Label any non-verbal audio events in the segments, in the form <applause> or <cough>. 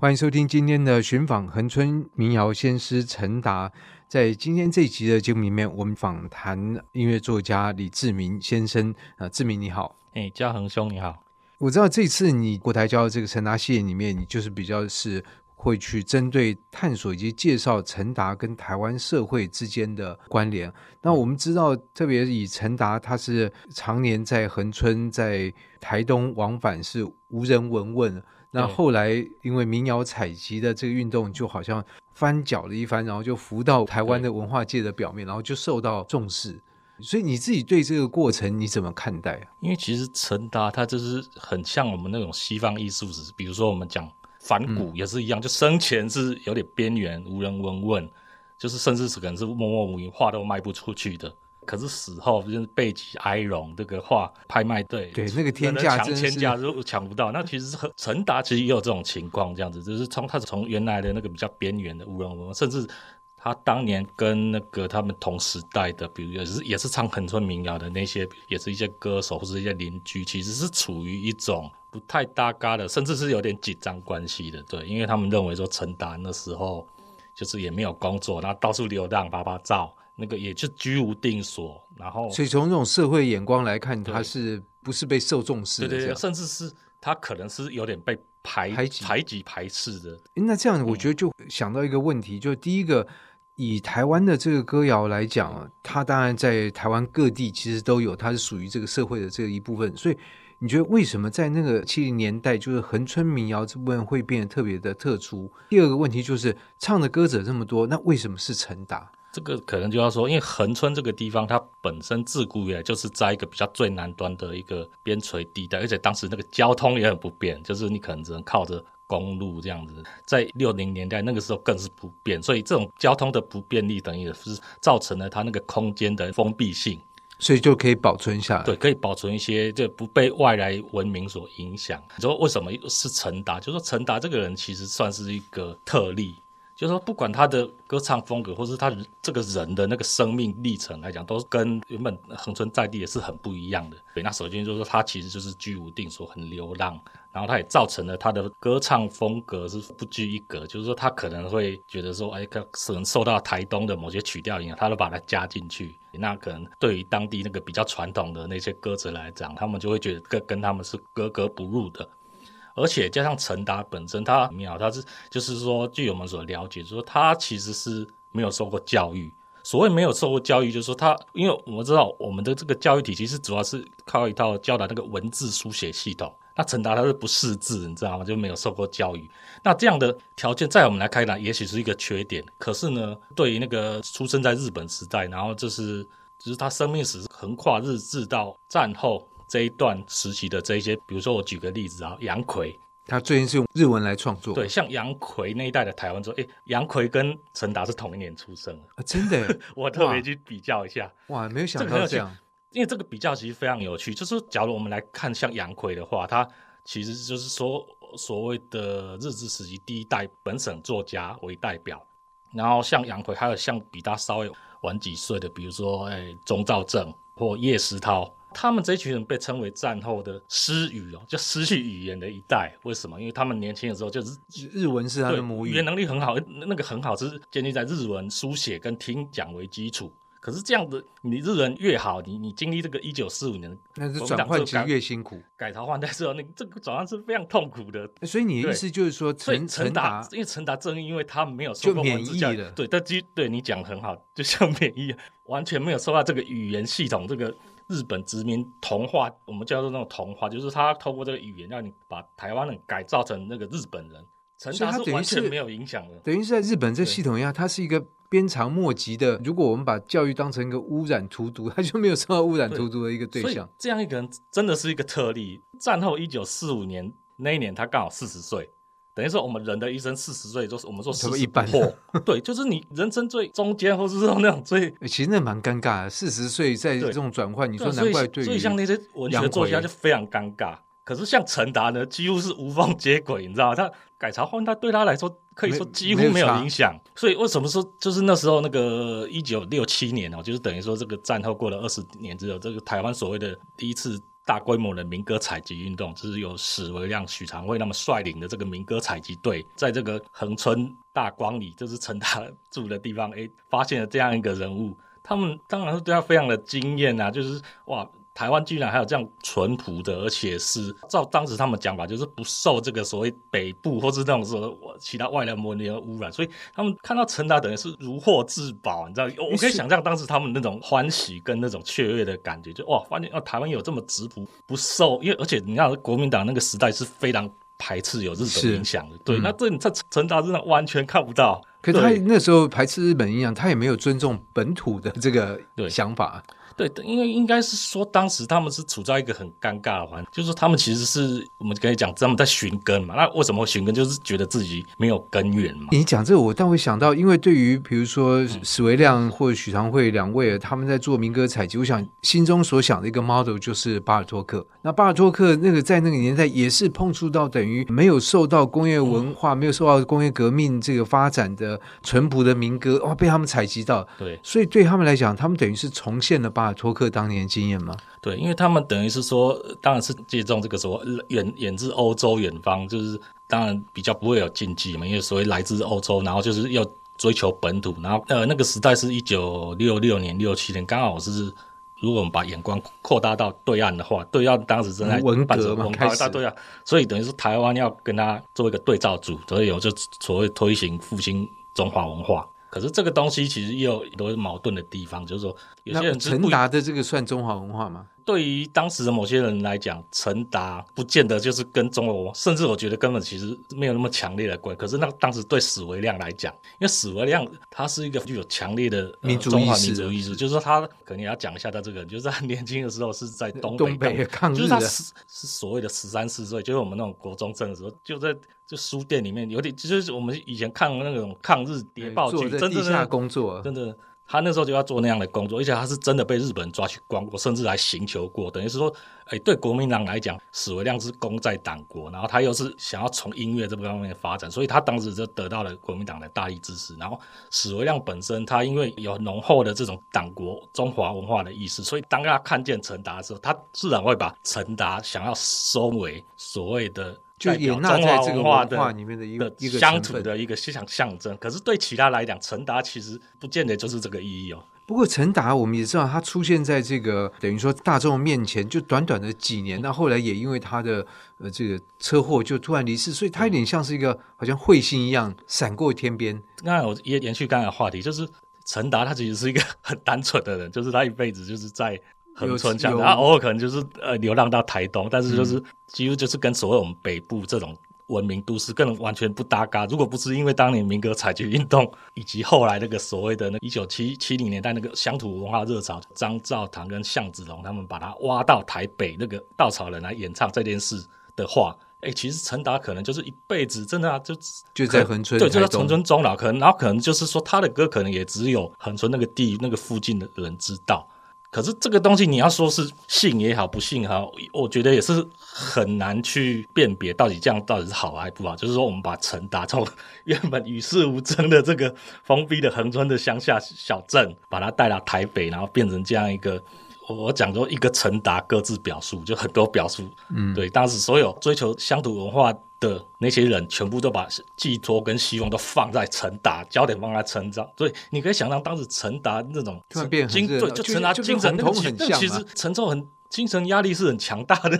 欢迎收听今天的寻访恒春民谣先师陈达。在今天这一集的节目里面，我们访谈音乐作家李志明先生。啊，志明你好，哎，嘉恒兄你好。我知道这次你国台交的这个陈达系列里面，你就是比较是会去针对探索以及介绍陈达跟台湾社会之间的关联。那我们知道，特别以陈达，他是常年在恒春、在台东往返，是无人闻问。那后来因为民谣采集的这个运动，就好像翻搅了一番，然后就浮到台湾的文化界的表面，然后就受到重视。所以你自己对这个过程你怎么看待啊？因为其实陈达他就是很像我们那种西方艺术史，比如说我们讲梵谷也是一样，嗯、就生前是有点边缘，无人闻问，就是甚至是可能是默默无闻，画都卖不出去的。可是死后就是背脊哀荣，这个画拍卖对对那个天价抢天价都抢不到。那其实是和陈达其实也有这种情况，这样子就是从他从原来的那个比较边缘的无人闻闻，甚至他当年跟那个他们同时代的，比如也是也是唱横村民谣的那些，也是一些歌手或者一些邻居，其实是处于一种不太搭嘎的，甚至是有点紧张关系的。对，因为他们认为说陈达那时候就是也没有工作，然后到处流浪拍拍照。那个也就居无定所，然后所以从这种社会眼光来看，他是不是被受重视的？对对对，甚至是他可能是有点被排排挤、排挤、排斥的。那这样我觉得就想到一个问题，嗯、就第一个，以台湾的这个歌谣来讲，它当然在台湾各地其实都有，它是属于这个社会的这一部分。所以你觉得为什么在那个七零年代，就是恒春民谣这部分会变得特别的特殊？第二个问题就是唱的歌者这么多，那为什么是陈达？这个可能就要说，因为恒春这个地方，它本身自古以来就是在一个比较最南端的一个边陲地带，而且当时那个交通也很不便，就是你可能只能靠着公路这样子。在六零年代那个时候更是不便，所以这种交通的不便利，等于是造成了它那个空间的封闭性，所以就可以保存下来。对，可以保存一些，就不被外来文明所影响。你说为什么是陈达？就是说陈达这个人其实算是一个特例。就是说，不管他的歌唱风格，或是他这个人的那个生命历程来讲，都是跟原本恒春在地也是很不一样的。对，那首先就是说，他其实就是居无定所，很流浪，然后他也造成了他的歌唱风格是不拘一格。就是说，他可能会觉得说，哎，可能受到台东的某些曲调影响，他都把它加进去。那可能对于当地那个比较传统的那些歌者来讲，他们就会觉得跟跟他们是格格不入的。而且加上陈达本身，他很妙，他是就是说，据我们所了解，说他其实是没有受过教育。所谓没有受过教育，就是说他，因为我们知道我们的这个教育体系是主要是靠一套教的那个文字书写系统。那陈达他是不识字，你知道吗？就没有受过教育。那这样的条件，在我们来看呢，也许是一个缺点。可是呢，对于那个出生在日本时代，然后就是就是他生命史横跨日治到战后。这一段时期的这一些，比如说我举个例子啊，杨奎，他最近是用日文来创作。对，像杨奎那一代的台湾说，哎，杨奎跟陈达是同一年出生的。啊，真的？<laughs> 我特别去比较一下。哇，没有想到这样。因为这个比较其实非常有趣，就是假如我们来看像杨奎的话，他其实就是说所谓的日治时期第一代本省作家为代表，然后像杨奎，还有像比他稍微晚几岁的，比如说哎钟兆政或叶石涛。他们这一群人被称为战后的失语哦，就失去语言的一代。为什么？因为他们年轻的时候就是日文是他的母语，语言能力很好，那个很好，是建立在日文书写跟听讲为基础。可是这样的，你日文越好，你你经历这个一九四五年，那是转换其实越辛苦。改朝换代之后，那这个转换是非常痛苦的。所以你的意思就是说陈，陈陈达，因为陈达正因为他没有受过免疫的，对，但基对你讲很好，就像 <laughs> 免疫，完全没有受到这个语言系统这个。日本殖民同化，我们叫做那种同化，就是他透过这个语言让你把台湾人改造成那个日本人。陈达是完全没有影响的，等于是在日本这系统下，它是一个鞭长莫及的。如果我们把教育当成一个污染荼毒，他就没有受到污染荼毒的一个对象。对，这样一个人真的是一个特例。战后一九四五年那一年，他刚好四十岁。等于说，我们人的一生四十岁，就是我们说四十不惑。<laughs> 对，就是你人生最中间，或是说那种最……其实那蛮尴尬的。四十岁在这种转换，你说难怪对。所以像那些文学作家就非常尴尬。可是像陈达呢，几乎是无缝接轨，你知道吗？他改朝换代对他来说可以说几乎没有影响。所以为什么说就是那时候那个一九六七年哦，就是等于说这个战后过了二十年之后，这个台湾所谓的第一次。大规模的民歌采集运动，就是有史维亮、许长惠那么率领的这个民歌采集队，在这个恒村大光里，就是陈大住的地方，哎，发现了这样一个人物，他们当然是对他非常的惊艳啊，就是哇。台湾居然还有这样淳朴的，而且是照当时他们讲法，就是不受这个所谓北部或是那种说其他外来文明的污染，所以他们看到陈达等于是如获至宝，你知道？我可以想象当时他们那种欢喜跟那种雀跃的感觉，就哇，发现哦，台湾有这么质朴，不受，因为而且你看国民党那个时代是非常排斥有日本影响的，对，嗯、那这你在陈达真的完全看不到。可是他那时候排斥日本影响，他也没有尊重本土的这个想法。对，因为应该是说，当时他们是处在一个很尴尬的环，就是他们其实是我们可以讲他们在寻根嘛。那为什么会寻根？就是觉得自己没有根源嘛。你讲这个，我倒会想到，因为对于比如说史维亮或者许长惠两位，他们在做民歌采集，我想心中所想的一个 model 就是巴尔托克。那巴尔托克那个在那个年代也是碰触到等于没有受到工业文化、嗯、没有受到工业革命这个发展的淳朴的民歌，哇，被他们采集到。对，所以对他们来讲，他们等于是重现了巴尔托克当年经验吗？对，因为他们等于是说，当然是借重这个说远远自欧洲远方，就是当然比较不会有禁忌嘛，因为所谓来自欧洲，然后就是要追求本土，然后呃那个时代是一九六六年、六七年，刚好是如果我们把眼光扩大到对岸的话，对岸当时正在文革嘛，开始对啊，所以等于是台湾要跟他做一个对照组，所以有就所谓推行复兴中华文化。可是这个东西其实也有很多矛盾的地方，就是说有些人陈达的这个算中华文化吗？对于当时的某些人来讲，陈达不见得就是跟中国，甚至我觉得根本其实没有那么强烈的关。可是那当时对史维亮来讲，因为史维亮他是一个具有强烈的、呃、中华民族意识，就是说他可能也要讲一下他这个人，就是他年轻的时候是在东北，东北抗日，就是他是是所谓的十三四岁，就是我们那种国中生的时候，就在就书店里面有点，就是我们以前看那种抗日谍报剧，真的地下工作，真的。他那时候就要做那样的工作，而且他是真的被日本人抓去关过，甚至来刑求过。等于是说，哎，对国民党来讲，史维亮是功在党国，然后他又是想要从音乐这方面发展，所以他当时就得到了国民党的大力支持。然后史维亮本身，他因为有浓厚的这种党国中华文化的意识，所以当他看见陈达的时候，他自然会把陈达想要收为所谓的。就也纳在这个文化里面的一个一个乡土的一个思想象征，可是对其他来讲，陈达其实不见得就是这个意义哦。不过陈达我们也知道，他出现在这个等于说大众面前，就短短的几年，那后来也因为他的呃这个车祸就突然离世，所以他有点像是一个好像彗星一样闪过天边。刚才我也延续刚才的话题，就是陈达他其实是一个 <laughs> 很单纯的人，就是他一辈子就是在。恒春这样，他偶尔可能就是呃流浪到台东，但是就是几乎就是跟所谓我们北部这种文明都市更完全不搭嘎。如果不是因为当年民歌采集运动，以及后来那个所谓的那一九七七零年代那个乡土文化热潮，张兆堂跟向子龙他们把他挖到台北那个稻草人来演唱这件事的话，哎、欸，其实陈达可能就是一辈子真的啊，就就在恒春，对，就在恒春终老。可能然后可能就是说他的歌可能也只有恒春那个地那个附近的人知道。可是这个东西，你要说是信也好，不信也好，我觉得也是很难去辨别到底这样到底是好还是不好。就是说，我们把陈达从原本与世无争的这个封闭的恒村的乡下小镇，把它带到台北，然后变成这样一个。我讲说一个陈达各自表述，就很多表述。嗯，对，当时所有追求乡土文化的那些人，全部都把寄托跟希望都放在陈达，焦点放在陈达。所以你可以想象，当时陈达那种精对，就陈达精神很强。但其实陈臭很精神压力是很强大的。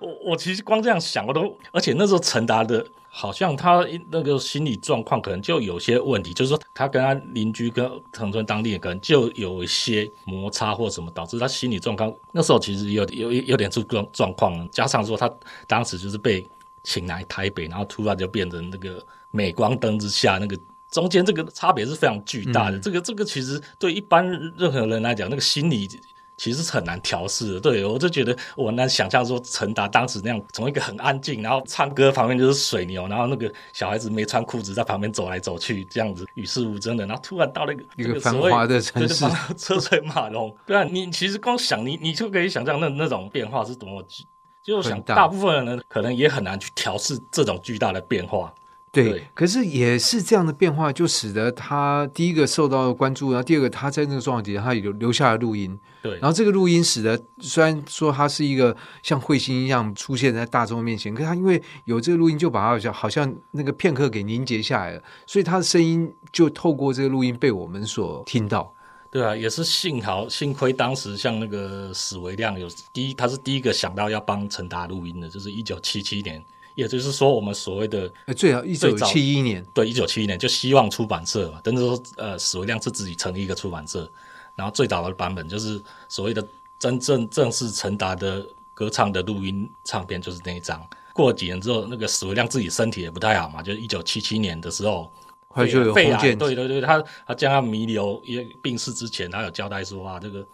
我 <laughs> 我其实光这样想，我都而且那时候陈达的。好像他那个心理状况可能就有些问题，就是说他跟他邻居跟恒春当地人可能就有一些摩擦或什么，导致他心理状况那时候其实有有有点出状状况，加上说他当时就是被请来台北，然后突然就变成那个镁光灯之下，那个中间这个差别是非常巨大的。嗯、这个这个其实对一般任何人来讲，那个心理。其实是很难调试的，对，我就觉得我难想象说陈达当时那样，从一个很安静，然后唱歌旁边就是水牛，然后那个小孩子没穿裤子在旁边走来走去，这样子与世无争的，然后突然到了一个一个繁华的城市，<laughs> 车水马龙，对啊，你其实光想你，你就可以想象那那种变化是多么巨，就想大部分人可能也很难去调试这种巨大的变化。对，对可是也是这样的变化，就使得他第一个受到关注，然后第二个他在那个状况底下，他留留下了录音。对，然后这个录音使得虽然说他是一个像彗星一样出现在大众面前，可是他因为有这个录音，就把他好像好像那个片刻给凝结下来了，所以他的声音就透过这个录音被我们所听到。对啊，也是幸好，幸亏当时像那个史维亮有第一，他是第一个想到要帮陈达录音的，就是一九七七年，也就是说我们所谓的最早一九七一年，对，一九七一年就希望出版社嘛，等于说呃史维亮是自己成立一个出版社，然后最早的版本就是所谓的真正正式陈达的歌唱的录音唱片就是那一张。过了几年之后，那个史维亮自己身体也不太好嘛，就是一九七七年的时候。他就有肺癌，对对对，他他将要弥留，因为病逝之前，他有交代说啊，这个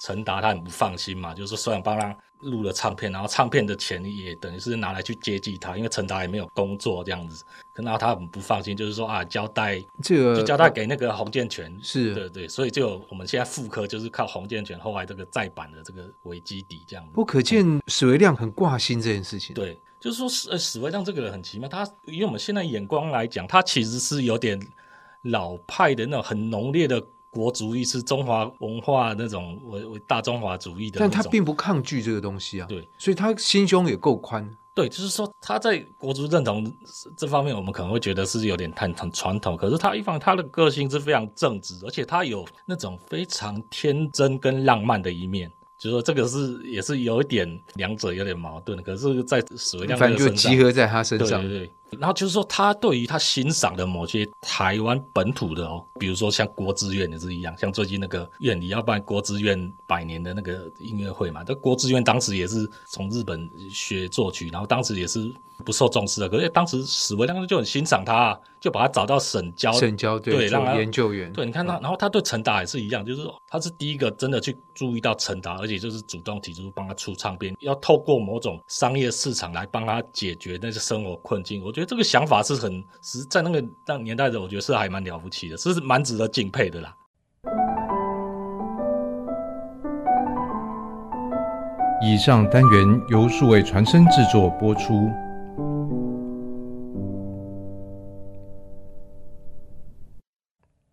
陈达他很不放心嘛，就是说虽然帮他录了唱片，然后唱片的钱也等于是拿来去接济他，因为陈达也没有工作这样子，然后他很不放心，就是说啊，交代这个就交代给那个洪建全，是对对，所以就我们现在复刻就是靠洪建全后来这个再版的这个为基底这样子。不可见史维亮很挂心这件事情，对。就是说，史呃史维亮这个人很奇妙。他以我们现在眼光来讲，他其实是有点老派的那种很浓烈的国族意识、中华文化那种为为大中华主义的。但他并不抗拒这个东西啊。对，所以他心胸也够宽。对，就是说他在国族认同这方面，我们可能会觉得是有点太很传统。可是他一方他的个性是非常正直，而且他有那种非常天真跟浪漫的一面。就是说，这个是也是有一点两者有点矛盾，可是，在史维亮反正就集合在他身上，对对对。然后就是说，他对于他欣赏的某些台湾本土的哦，比如说像国志院也是一样，像最近那个院里要办国之院百年的那个音乐会嘛，这国志院当时也是从日本学作曲，然后当时也是不受重视的，可是当时史维亮就很欣赏他，啊就把他找到省交，省交对，对，让他研究员。对，你看他，然后他对陈达也是一样，就是他是第一个真的去注意到陈达，而且就是主动提出帮他出唱片，要透过某种商业市场来帮他解决那些生活困境。我觉得这个想法是很实在，那个那年代的，我觉得是还蛮了不起的，是蛮值得敬佩的啦。以上单元由数位传声制作播出。